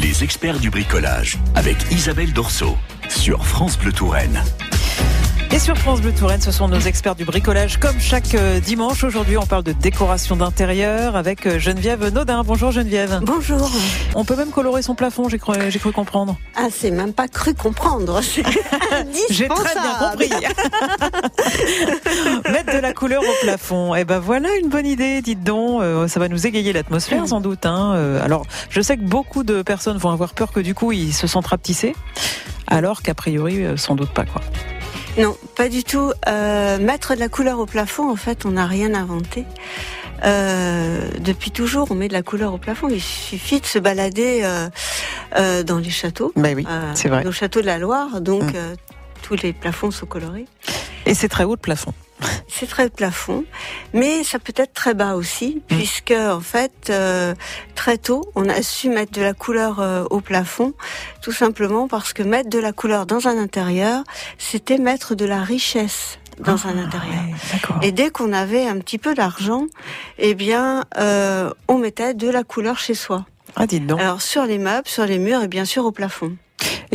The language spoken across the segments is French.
Les experts du bricolage avec Isabelle Dorso sur France Bleu Touraine. Et sur France Bleu Touraine, ce sont nos experts du bricolage comme chaque euh, dimanche. Aujourd'hui, on parle de décoration d'intérieur avec euh, Geneviève Naudin. Bonjour Geneviève. Bonjour. On peut même colorer son plafond, j'ai cru, comprendre. Ah, c'est même pas cru comprendre. J'ai très bien compris. Mettre de la couleur au plafond. Eh ben voilà une bonne idée, dites donc. Euh, ça va nous égayer l'atmosphère sans doute. Hein. alors, je sais que beaucoup de personnes vont avoir peur que du coup ils se sentent rapetissés, alors qu'a priori sans doute pas quoi. Non, pas du tout. Euh, mettre de la couleur au plafond, en fait, on n'a rien inventé. Euh, depuis toujours, on met de la couleur au plafond. Il suffit de se balader euh, euh dans les châteaux. Ben oui, c'est vrai. Nos châteaux de la Loire, donc euh, tous les plafonds sont colorés. Et c'est très haut le plafond. C'est très plafond, mais ça peut être très bas aussi, mmh. puisque en fait euh, très tôt on a su mettre de la couleur euh, au plafond, tout simplement parce que mettre de la couleur dans un intérieur, c'était mettre de la richesse dans un ah, intérieur. et dès qu'on avait un petit peu d'argent, eh bien, euh, on mettait de la couleur chez soi. Ah, dites donc. Alors sur les meubles, sur les murs et bien sûr au plafond.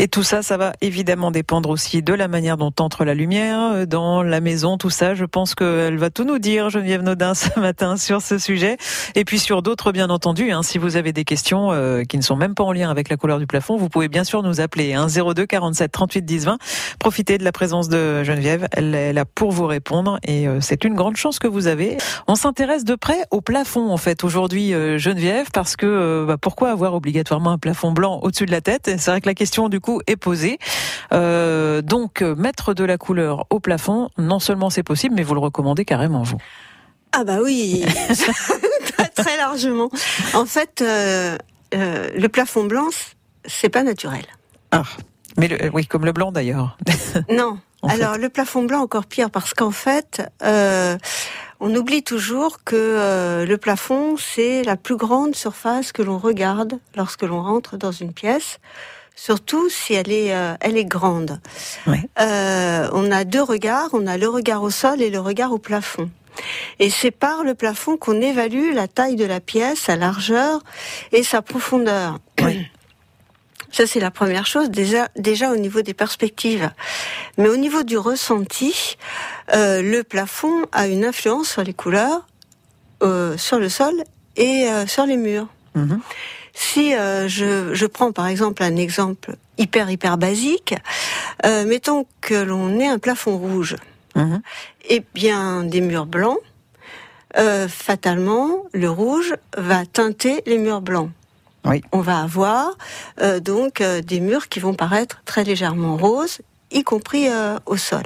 Et tout ça, ça va évidemment dépendre aussi de la manière dont entre la lumière euh, dans la maison, tout ça. Je pense qu'elle va tout nous dire, Geneviève Naudin, ce matin sur ce sujet. Et puis sur d'autres, bien entendu. Hein, si vous avez des questions euh, qui ne sont même pas en lien avec la couleur du plafond, vous pouvez bien sûr nous appeler. Hein, 02 47 38 10 20. Profitez de la présence de Geneviève. Elle est là pour vous répondre. Et euh, c'est une grande chance que vous avez. On s'intéresse de près au plafond, en fait, aujourd'hui, Geneviève, parce que bah, pourquoi avoir obligatoirement un plafond blanc au-dessus de la tête? C'est vrai que la question, du coup, est posé. Euh, donc mettre de la couleur au plafond, non seulement c'est possible, mais vous le recommandez carrément vous. Ah bah oui, très largement. En fait, euh, euh, le plafond blanc, c'est pas naturel. Ah, mais oui, comme le blanc d'ailleurs. non. Alors le plafond blanc encore pire parce qu'en fait, on oublie toujours que le plafond c'est la plus grande surface que l'on regarde lorsque l'on rentre dans une pièce surtout si elle est, euh, elle est grande. Euh, on a deux regards, on a le regard au sol et le regard au plafond. Et c'est par le plafond qu'on évalue la taille de la pièce, sa largeur et sa profondeur. Ça, c'est la première chose, déjà, déjà au niveau des perspectives. Mais au niveau du ressenti, euh, le plafond a une influence sur les couleurs, sur le sol et sur les murs. Mhm. Si euh, je, je, prends par exemple un exemple hyper hyper basique, euh, mettons que l'on ait un plafond rouge, mhm. et bien des murs blancs, euh, fatalement le rouge va teinter les murs blancs. Oui. On va avoir euh, donc euh, des murs qui vont paraître très légèrement roses, y compris au sol.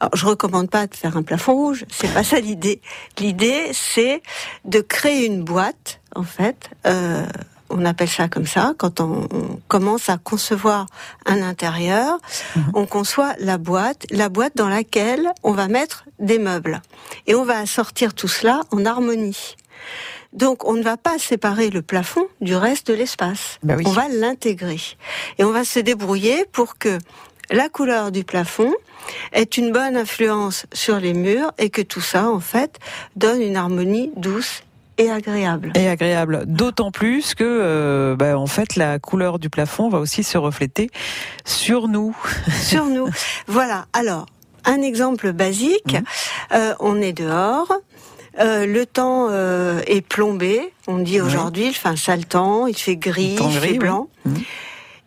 Alors, je recommande pas de faire un plafond rouge, c'est pas ça l'idée. L'idée, c'est de créer une boîte, en fait. Euh, on appelle ça comme ça, quand on, commence à concevoir un intérieur, mhm. on conçoit la boîte, la boîte dans laquelle on va mettre des meubles. Et on va assortir tout cela en harmonie. Donc on ne va pas séparer le plafond du reste de l'espace. Bah on va l'intégrer. Et on va se débrouiller pour que la couleur du plafond est une bonne influence sur les murs et que tout ça, en fait, donne une harmonie douce et agréable. Et agréable. D'autant plus que, euh, bah, en fait, la couleur du plafond va aussi se refléter sur nous. Sur nous. voilà. Alors, un exemple basique. Mmh. Euh, on est dehors. Euh, le temps euh, est plombé. On dit aujourd'hui, il fait un sale temps, il fait gris, il fait blanc. Mmh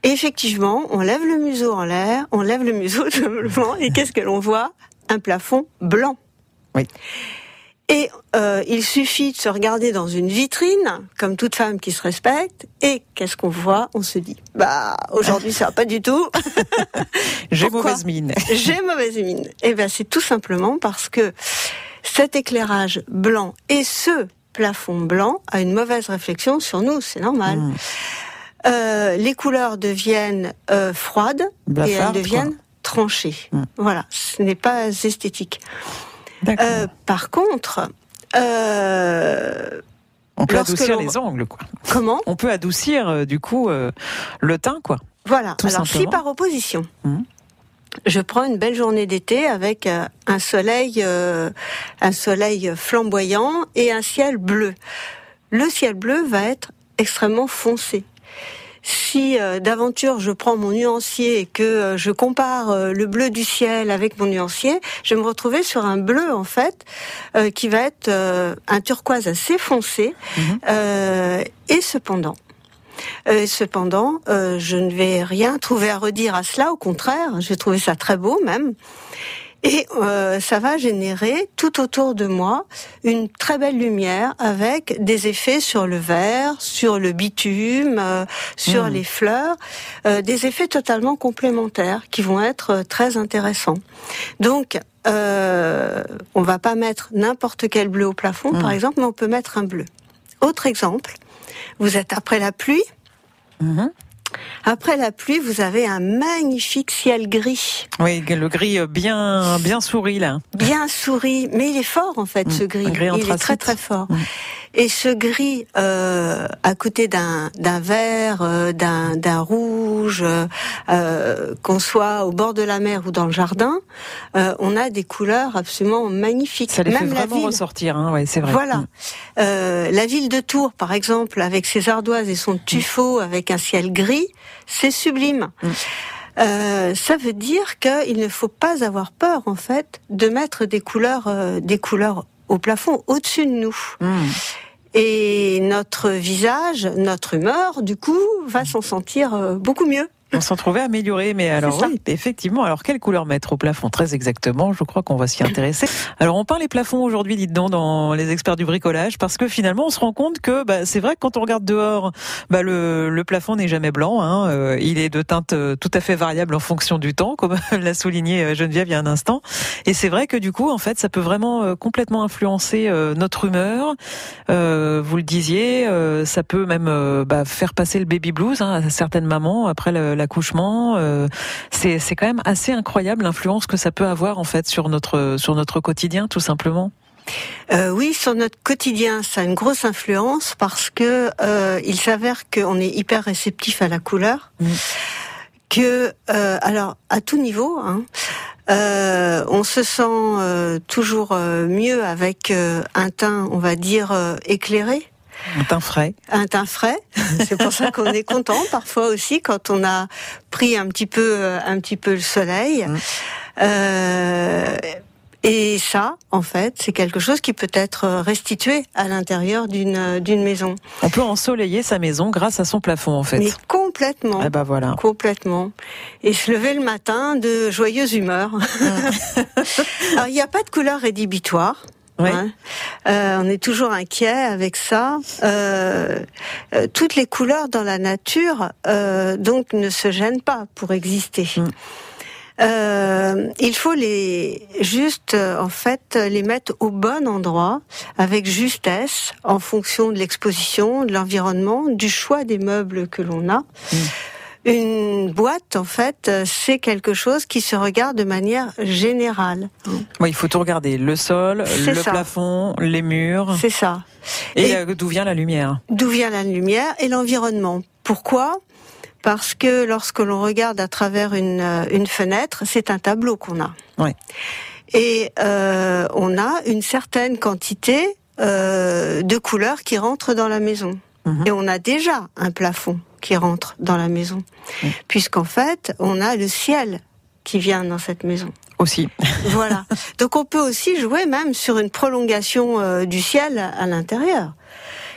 effectivement, on lève le museau en l'air, on lève le museau simplement, et qu'est-ce que l'on voit? Un plafond blanc. Oui. Et euh, il suffit de se regarder dans une vitrine, comme toute femme qui se respecte, et qu'est-ce qu'on voit? On se dit, bah aujourd'hui ça va pas du tout. J'ai mauvaise mine. J'ai mauvaise mine. Et eh bien c'est tout simplement parce que cet éclairage blanc et ce plafond blanc a une mauvaise réflexion sur nous, c'est normal. Mmh. Euh, les couleurs deviennent euh, froides et elles deviennent tranchées. Hmm. Voilà, ce n'est pas esthétique. Euh, par contre, on peut adoucir les angles, quoi. Comment On peut adoucir du coup le teint, quoi. Voilà. Alors si par opposition. Hmm. Je prends une belle journée d'été avec un soleil, un soleil flamboyant et un ciel bleu. Le ciel bleu va être extrêmement foncé. Si euh, d'aventure je prends mon nuancier et que euh, je compare euh, le bleu du ciel avec mon nuancier, je vais me retrouver sur un bleu en fait qui va être un turquoise assez foncé mhm. et cependant. cependant, je ne vais rien trouver à redire à cela. Au contraire, je vais trouver ça très beau même. Et euh, ça va générer tout autour de moi une très belle lumière avec des effets sur le verre, sur le bitume, euh, sur hmm. les fleurs, euh, des effets totalement complémentaires qui vont être très intéressants. Donc, euh, on va pas mettre n'importe quel bleu au plafond, par hmm. exemple, mais on peut mettre un bleu. Autre exemple, vous êtes après la pluie. Mhm. Après la pluie, vous avez un magnifique ciel gris. Oui, le gris euh, bien bien souris là. Bien souris, mais il est fort en fait ce mm. gris. il est très très fort. Mm. Et ce gris euh, à côté d'un d'un vert, euh, d'un d'un rouge, euh, qu'on soit au bord de la mer ou dans le jardin, euh, on a des couleurs absolument magnifiques. Ça les Même fait vraiment ressortir, hein, ouais, c'est vrai. Voilà. Mm. Euh, la ville de Tours, par exemple, avec ses ardoises et son tuffeau, avec un ciel gris, c'est sublime. Euh, ça veut dire qu'il ne faut pas avoir peur en fait de mettre des couleurs, euh, des couleurs au plafond au-dessus de nous. Hmm. Et notre visage, notre humeur, du coup, va s'en sentir euh, beaucoup mieux. On s'en trouvait amélioré, mais alors oui, effectivement. Alors quelle couleur mettre au plafond? Très exactement. Je crois qu'on va s'y intéresser. Alors on parle les plafonds aujourd'hui, dites donc, dans les experts du bricolage, parce que finalement on se rend compte que bah, c'est vrai que quand on regarde dehors, bah, le, le plafond n'est jamais blanc. Hein. Euh, il est de teinte euh, tout à fait variable en fonction du temps, comme l'a souligné euh, Geneviève il y a un instant. Et c'est vrai que du coup, en fait, ça peut vraiment complètement influencer notre humeur. vous le disiez, ça peut même bah, faire passer le baby blues hein, à certaines mamans après la l'accouchement. Euh, c'est quand même assez incroyable l'influence que ça peut avoir en fait sur notre sur notre quotidien tout simplement. Euh, oui, sur notre quotidien, ça a une grosse influence parce que euh, il s'avère qu'on est hyper réceptif à la couleur. Mm. Que alors à tout niveau, hein, on se sent toujours mieux avec un teint, on va dire éclairé. Un teint frais. Un teint frais. C'est pour ça qu'on est content parfois aussi quand on a pris un petit peu, euh, un petit peu le soleil. Mmh. Euh, et ça, en fait, c'est quelque chose qui peut être restitué à l'intérieur d'une d'une maison. On peut ensoleiller sa maison grâce à son plafond, en fait. Mais complètement. Eh ben voilà. Complètement. Et se lever le matin de joyeuse humeur. Mmh. Alors, il n'y a pas de couleur rédhibitoire. Hein. Euh, on est toujours inquiet avec ça. Euh, euh, toutes les couleurs dans la nature, donc, ne se gênent pas pour exister. Mm. il faut les juste en fait les mettre au bon endroit avec justesse en fonction de l'exposition, de l'environnement, du choix des meubles que l'on a. Mm. Une boîte, en fait, c'est quelque chose qui se regarde de manière générale. Oui, il faut tout regarder. Le sol, le plafond, les murs. C'est ça. Et, euh, d'où vient la lumière D'où vient la lumière et l'environnement. Pourquoi? Parce que lorsque l'on regarde à travers une, euh, une fenêtre, c'est un tableau qu'on a. Oui. Et euh, on a une certaine quantité euh, de couleurs qui rentrent dans la maison. Mhm. Et on a déjà un plafond qui rentre dans la maison. Puisqu'en fait, on a le ciel qui vient dans cette maison. Aussi. voilà. Donc on peut aussi jouer même sur une prolongation euh, du ciel à l'intérieur.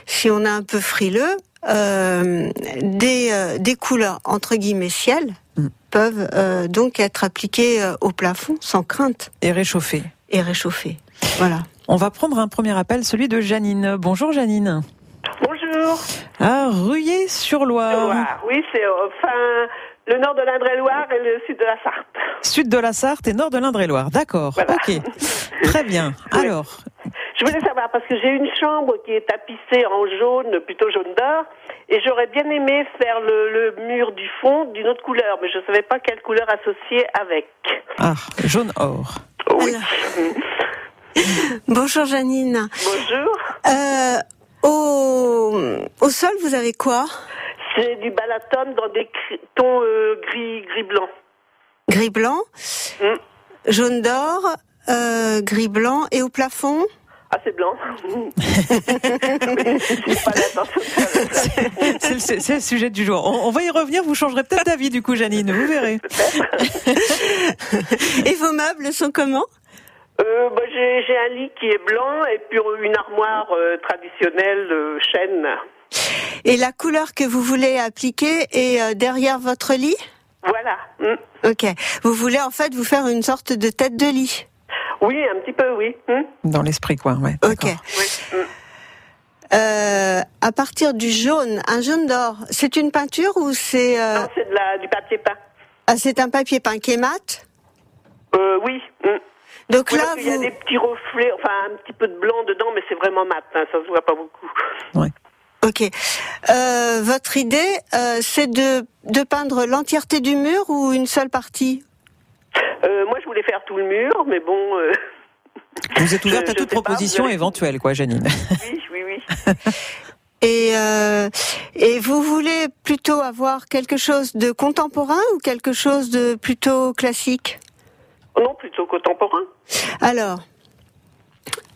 Si on est un peu frileux, euh, des, euh, des couleurs entre guillemets ciel mm. peuvent donc être appliquées au plafond sans crainte. Et réchauffer. Et réchauffer. Voilà. On va prendre un premier appel, celui de Janine. Bonjour Janine. Bonjour. Ah, Ruyé-sur-Loire. Oui, c'est euh, enfin le nord de l'Indre-et-Loire et le sud de la Sarthe. Sud de la Sarthe et nord de l'Indre-et-Loire, d'accord. Ok, très bien. Alors. Je voulais savoir parce que j'ai une chambre qui est tapissée en jaune, plutôt jaune d'or, et j'aurais bien aimé faire le, mur du fond d'une autre couleur, mais je ne savais pas quelle couleur associer avec. Ah, jaune or. Oui. Bonjour Janine. Bonjour. Euh, au, au sol, vous avez quoi? C'est du balatone dans des tons euh, gris, gris blanc. Gris blanc, mm. jaune d'or, euh, gris blanc et au plafond? Ah, c'est blanc. c'est le, sujet du jour. On, va y revenir. Vous changerez peut-être d'avis, du coup, Janine. Vous verrez. Et vos meubles sont comment? Euh, bah, J'ai un lit qui est blanc et puis une armoire euh, traditionnelle euh, chêne. Et la couleur que vous voulez appliquer est euh, derrière votre lit? Voilà. Mm. Ok. Vous voulez en fait vous faire une sorte de tête de lit? Oui, un petit peu, oui. Mm. Dans l'esprit, quoi. Ouais, ok. Mm. Euh, à partir du jaune, un jaune d'or, c'est une peinture ou c'est euh... Non, c'est du papier peint. Ah, c'est un papier peint qui est mat? Euh, Oui. Donc là, vous... il y a des petits reflets, enfin un petit peu de blanc dedans, mais c'est vraiment mat, hein, ça se voit pas beaucoup. Ouais. Ok. Euh, votre idée, euh, c'est de, de peindre l'entièreté du mur ou une seule partie? Euh, Moi, je voulais faire tout le mur, mais bon. Euh, vous êtes ouverte à toute proposition éventuelle, quoi, Janine. Oui, oui, oui. Et, euh, et vous voulez plutôt avoir quelque chose de contemporain ou quelque chose de plutôt classique? Non, plutôt contemporain. Alors,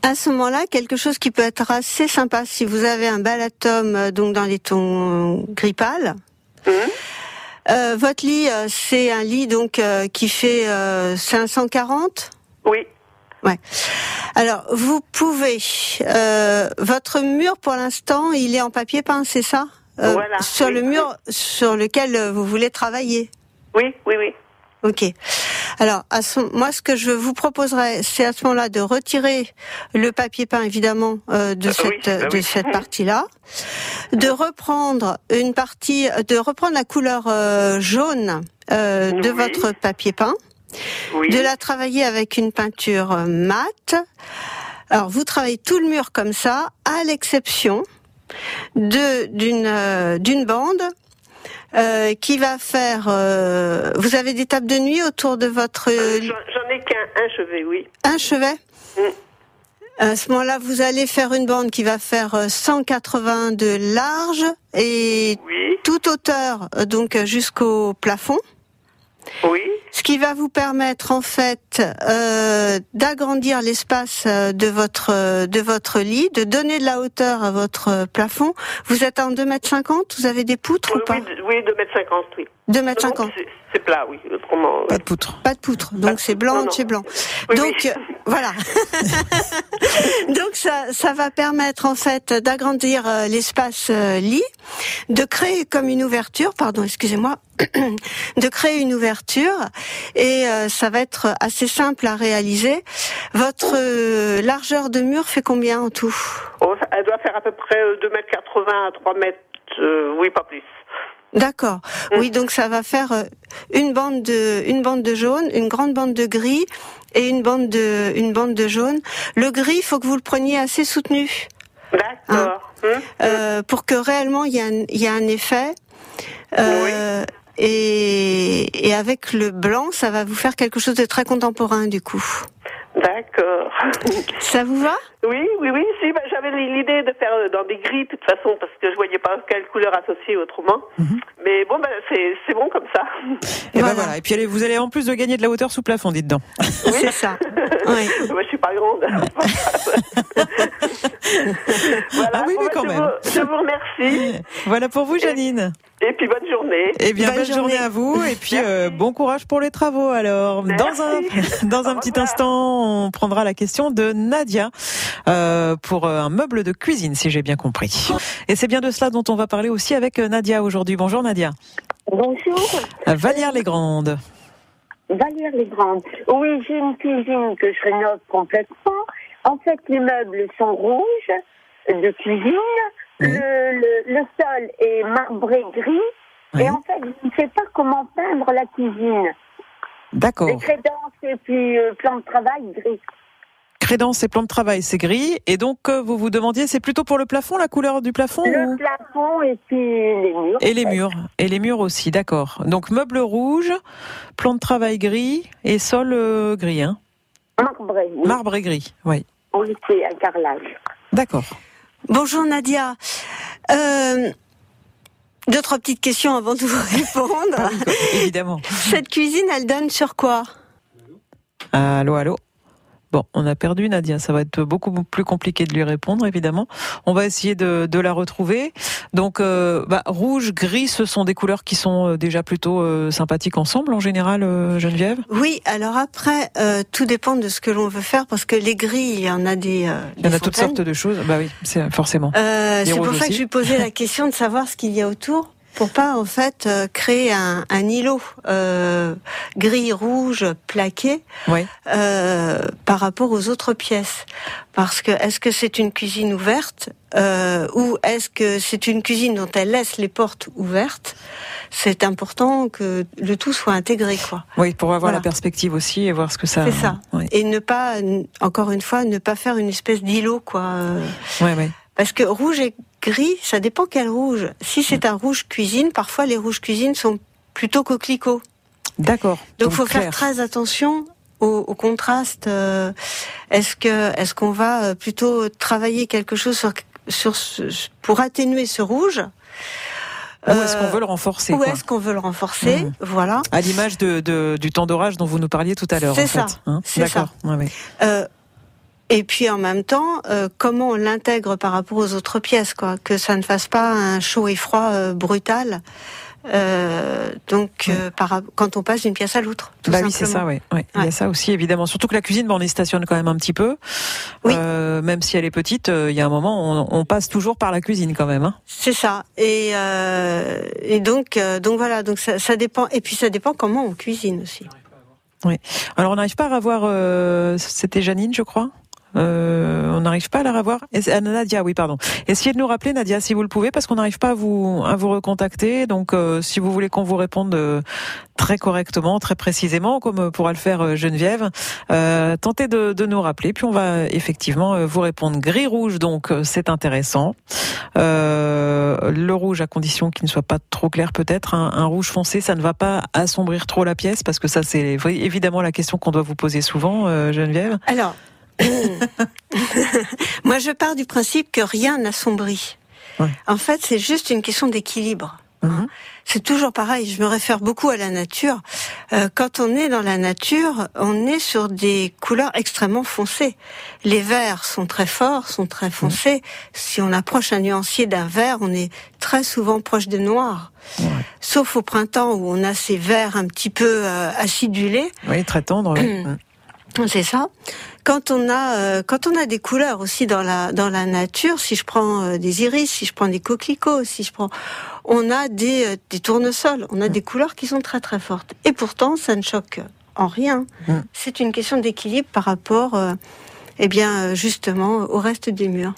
à ce moment-là, quelque chose qui peut être assez sympa si vous avez un bel atome euh, donc dans les tons gris pâle. Mmh. Euh, votre lit, euh, c'est un lit donc euh, qui fait 540. Oui. Ouais. Alors, vous pouvez. votre mur, pour l'instant, il est en papier peint, c'est ça? Voilà. Sur le mur sur lequel vous voulez travailler? Oui, oui, oui. Ok. Alors, à ce, moi, ce que je vous proposerais, c'est à ce moment-là de retirer le papier peint, évidemment, euh, de Ah cette oui, ah de oui. cette partie-là, de reprendre une partie, de reprendre la couleur euh, jaune euh, de Oui. votre papier peint, de la travailler avec une peinture euh, mate. Alors, vous travaillez tout le mur comme ça, à l'exception de d'une euh, d'une bande euh, qui va faire. euh, vous avez des tables de nuit autour de votre Euh, J'en ai qu'un un chevet, oui. un chevet. Mm. À ce moment-là, vous allez faire une bande qui va faire euh, 180 de large et Oui, toute hauteur, euh, donc euh, jusqu'au plafond. oui. Ce qui va vous permettre en fait euh, d'agrandir l'espace euh, de votre de votre lit, de donner de la hauteur à votre plafond. Vous êtes en 2 mètres 50 Vous avez des poutres Oui, ou pas? oui, de- oui, 2m50, oui. 2 mètres Donc, 50 c'est- C'est plat, oui. Autrement, Pas de poutre. Pas de poutre, donc c'est blanc chez blanc. Oui, donc oui. euh, voilà. donc ça, ça va permettre en fait d'agrandir euh, l'espace euh, lit, de créer comme une ouverture, pardon, excusez-moi, de créer une ouverture et euh, ça va être assez simple à réaliser. Votre euh, largeur de mur fait combien en tout? Oh, elle doit faire à peu près euh, 2m80 à 3 mètres, euh, oui, pas plus. D'accord. Oui, donc ça va faire euh, une bande de une bande de jaune, une grande bande de gris et une bande de une bande de jaune. Le gris, il faut que vous le preniez assez soutenu D'accord. Hum, euh, pour que réellement il y a un, il y a un effet. Euh, et, et avec le blanc, ça va vous faire quelque chose de très contemporain du coup. D'accord. Ça vous va? Oui, oui, oui. Si, bah, j'avais l'idée de faire euh, dans des gris, de toute façon, parce que je voyais pas quelle couleur associer autrement. Mais bon, bah, c'est c'est bon comme ça. Et ben Voilà. voilà. Et puis allez, vous allez en plus de gagner de la hauteur sous plafond, dites donc. C'est ça. Oui. Moi, je suis pas grande. voilà. Ah oui, Bon, mais bah, quand je même. Vous, je vous remercie. Voilà pour vous, Janine. Et puis, bonne journée. Eh bien, Bonne bonne journée journée. à vous et puis euh, bon courage pour les travaux. Alors, dans un dans un Au petit revoir. instant, on prendra la question de Nadia euh, pour euh, un meuble de cuisine, si j'ai bien compris. Et c'est bien de cela dont on va parler aussi avec euh, Nadia aujourd'hui. Bonjour Nadia. Bonjour, Vallière les Grandes. Valérie Legrande. Oui, j'ai une cuisine que je rénove complètement. En fait, les meubles sont rouges de cuisine. Oui. Le, le, le sol est marbré gris. Oui. Et en fait, je ne sais pas comment peindre la cuisine. D'accord. Les crédences et puis euh, plan de travail gris. Crédence et plan de travail, c'est gris. Et donc, euh, vous vous demandiez, c'est plutôt pour le plafond, la couleur du plafond Le ou- plafond et puis les murs. Et les murs. Et les murs aussi, d'accord. Donc, meuble rouge, plan de travail gris et sol euh, gris, hein Marbré. oui. Marbre et gris, oui. Oui, c'est un carrelage. D'accord. Bonjour Nadia. Euh, deux trois petites questions avant de vous répondre. Évidemment. Cette cuisine, elle donne sur quoi? Allô, allô? Bon, on a perdu Nadia, ça va être beaucoup plus compliqué de lui répondre, évidemment. On va essayer de, de la retrouver. Donc, euh, bah, rouge, gris, ce sont des couleurs qui sont euh, déjà plutôt euh, sympathiques ensemble, en général, Geneviève? Oui, alors après, tout dépend de ce que l'on veut faire, parce que les gris, il y en a des... il y en a toutes sortes de choses, bah oui, c'est forcément. c'est pour ça que je lui posais la question de savoir ce qu'il y a autour pour pas en fait euh, créer un, un îlot euh, gris rouge plaqué euh, par rapport aux autres pièces. Parce que est-ce que c'est une cuisine ouverte euh, ou est-ce que c'est une cuisine dont elle laisse les portes ouvertes c'est important que le tout soit intégré quoi. Oui pour avoir la perspective aussi et voir ce que ça c'est ça. Et ne pas encore une fois ne pas faire une espèce d'îlot quoi. Ouais, ouais. Parce que rouge et gris, ça dépend quel rouge. Si c'est un rouge cuisine, parfois les rouges cuisine sont plutôt coquelicots. D'accord. Donc il faut faire très attention au, contraste. Euh, est-ce que est-ce qu'on va euh, plutôt travailler quelque chose sur, sur pour atténuer ce rouge ou est-ce qu'on veut le renforcer Ou est-ce qu'on veut le renforcer mmh. Voilà. À l'image de, du temps d'orage dont vous nous parliez tout à l'heure. C'est ça. Hein c'est ça. Euh, et puis en même temps, euh, comment on l'intègre par rapport aux autres pièces, quoi, que ça ne fasse pas un chaud et froid euh, brutal. Euh, donc, par, quand on passe d'une pièce à l'autre. Bah oui, c'est ça, oui. Ouais. Il y a ça aussi, évidemment. Surtout que la cuisine, bon, on y stationne quand même un petit peu. Oui. même si elle est petite, il y a un moment, on, on, passe toujours par la cuisine quand même. Hein. C'est ça. Et, et donc, donc voilà. Donc ça, ça, dépend. Et puis ça dépend comment on cuisine aussi. Oui. Alors on n'arrive pas à revoir. C'était Janine, je crois? Euh, on n'arrive pas à la revoir. Et, Nadia, oui, pardon. Essayez de nous rappeler, Nadia, si vous le pouvez, parce qu'on n'arrive pas à vous recontacter. Donc, euh, si vous voulez qu'on vous réponde euh, très correctement, très précisément, comme pourra le faire Geneviève, tentez de, de, nous rappeler. Puis on va effectivement vous répondre. Gris rouge, donc c'est intéressant. le rouge, à condition qu'il ne soit pas trop clair, peut-être. Un, un, rouge foncé, ça ne va pas assombrir trop la pièce, parce que ça, c'est évidemment la question qu'on doit vous poser souvent, Geneviève. Alors. Moi, je pars du principe que rien n'assombrit. En fait, c'est juste une question d'équilibre. Mhm. C'est toujours pareil, je me réfère beaucoup à la nature. Euh, quand on est dans la nature, on est sur des couleurs extrêmement foncées. Les verts sont très forts, sont très foncés. Si on approche un nuancier d'un vert, on est très souvent proche des noirs. Sauf au printemps où on a ces verts un petit peu euh, acidulés. Oui, très tendres. C'est ça. Quand on a euh, quand on a des couleurs aussi dans la dans la nature, si je prends euh, des iris, si je prends des coquelicots, si je prends, on a des euh, des tournesols, on a des couleurs qui sont très très fortes. Et pourtant, ça ne choque en rien. Mm. C'est une question d'équilibre par rapport, eh bien justement, au reste des murs.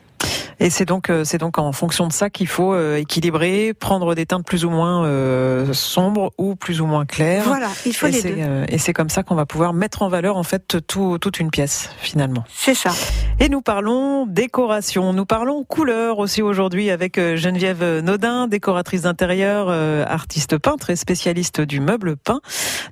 Et c'est donc euh, c'est donc en fonction de ça qu'il faut euh, équilibrer, prendre des teintes plus ou moins euh, sombres ou plus ou moins claires. Voilà, il faut et les deux. et c'est comme ça qu'on va pouvoir mettre en valeur en fait tout, toute une pièce finalement. C'est ça. Et nous parlons décoration, nous parlons couleur aussi aujourd'hui avec Geneviève Nodin, décoratrice d'intérieur, artiste peintre et spécialiste du meuble peint.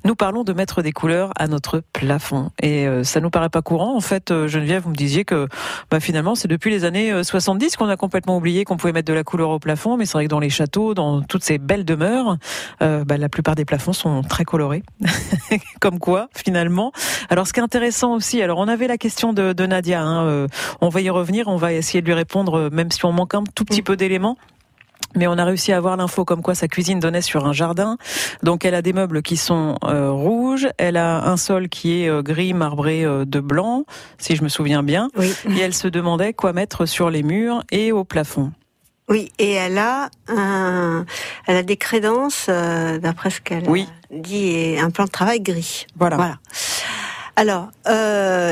Nous parlons de mettre des couleurs à notre plafond et ça nous paraît pas courant en fait. Geneviève, vous me disiez que bah, finalement c'est depuis les années 70 qu'on a complètement oublié qu'on pouvait mettre de la couleur au plafond, mais c'est vrai que dans les châteaux, dans toutes ces belles demeures, euh, bah, la plupart des plafonds sont très colorés. Comme quoi, finalement. Alors, ce qui est intéressant aussi, alors on avait la question de, Nadia, hein, euh, on va y revenir, on va essayer de lui répondre, euh, même si on manque un tout petit peu d'éléments. Mais on a réussi à avoir l'info comme quoi sa cuisine donnait sur un jardin. Donc elle a des meubles qui sont euh, rouges, elle a un sol qui est euh, gris marbré euh, de blanc, si je me souviens bien. Oui. Et elle se demandait quoi mettre sur les murs et au plafond. Oui, et elle a un, elle a des crédences, d'après ce qu'elle dit, et un plan de travail gris. Voilà. voilà. Alors,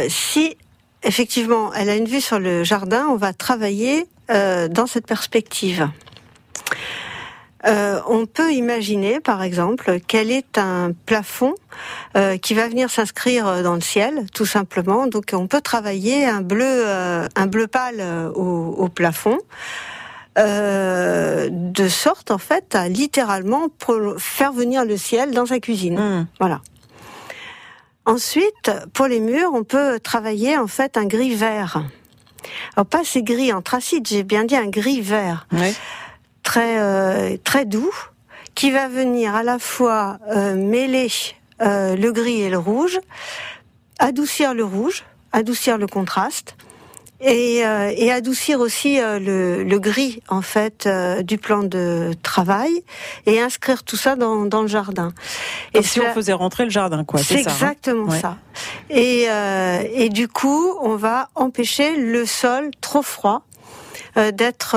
si effectivement elle a une vue sur le jardin, on va travailler dans cette perspective. Euh, on peut imaginer, par exemple, quel est un plafond euh, qui va venir s'inscrire dans le ciel, tout simplement. Donc, on peut travailler un bleu, euh, un bleu pâle au, plafond. de sorte en fait à littéralement faire venir le ciel dans sa cuisine. Mmh. Voilà. Ensuite, pour les murs, on peut travailler en fait un gris vert. Alors pas ces gris anthracite, j'ai bien dit un gris vert. Oui très euh, très doux qui va venir à la fois euh, mêler euh, le gris et le rouge, adoucir le rouge adoucir le contraste et, euh, et adoucir aussi euh, le, le, gris en fait euh, du plan de travail et inscrire tout ça dans, dans le jardin. et si on faisait rentrer le jardin, quoi. C'est hein exactement ça. Et, et du coup, on va empêcher le sol trop froid d'être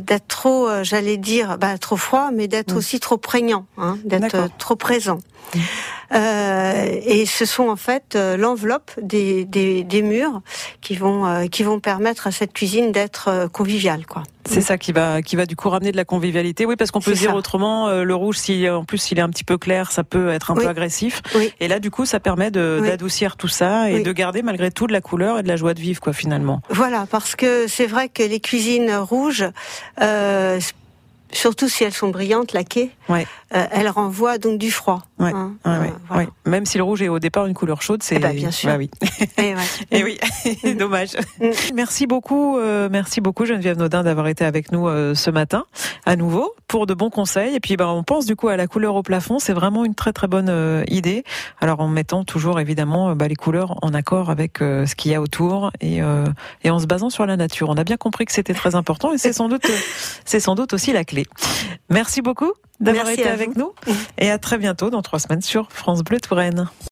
d'être trop, j'allais dire, bah, trop froid, mais d'être mm. aussi trop prégnant, hein, d'être trop présent. Mm. Euh, et ce sont en fait euh, l'enveloppe des, des, des, murs qui vont euh, qui vont permettre à cette cuisine d'être conviviale, quoi. C'est ça qui va qui va du coup ramener de la convivialité. Oui, parce qu'on peut dire autrement, le rouge, si en plus s'il est un petit peu clair, ça peut être un peu agressif. Et là, du coup, ça permet d'adoucir tout ça et de garder malgré tout de la couleur et de la joie de vivre, quoi, finalement. Voilà, parce que c'est vrai que les cuisines rouges. Euh, surtout si elles sont brillantes, laquées, ouais. Euh, elles renvoient donc du froid. Ouais. Hein, ouais, euh, voilà. Même si le rouge est au départ une couleur chaude, c'est eh ben, bien sûr. Bah oui. Et, Et oui, dommage. Mm. merci beaucoup, euh, merci beaucoup Geneviève Naudin d'avoir été avec nous euh, ce matin à nouveau pour de bons conseils. Et puis bah, on pense du coup à la couleur au plafond, c'est vraiment une très très bonne euh, idée. Alors en mettant toujours évidemment bah, les couleurs en accord avec ce qu'il y a autour et, et en se basant sur la nature. On a bien compris que c'était très important et c'est sans doute c'est sans doute aussi la clé. Merci beaucoup d'avoir été avec nous et à très bientôt dans trois semaines sur France Bleu Touraine.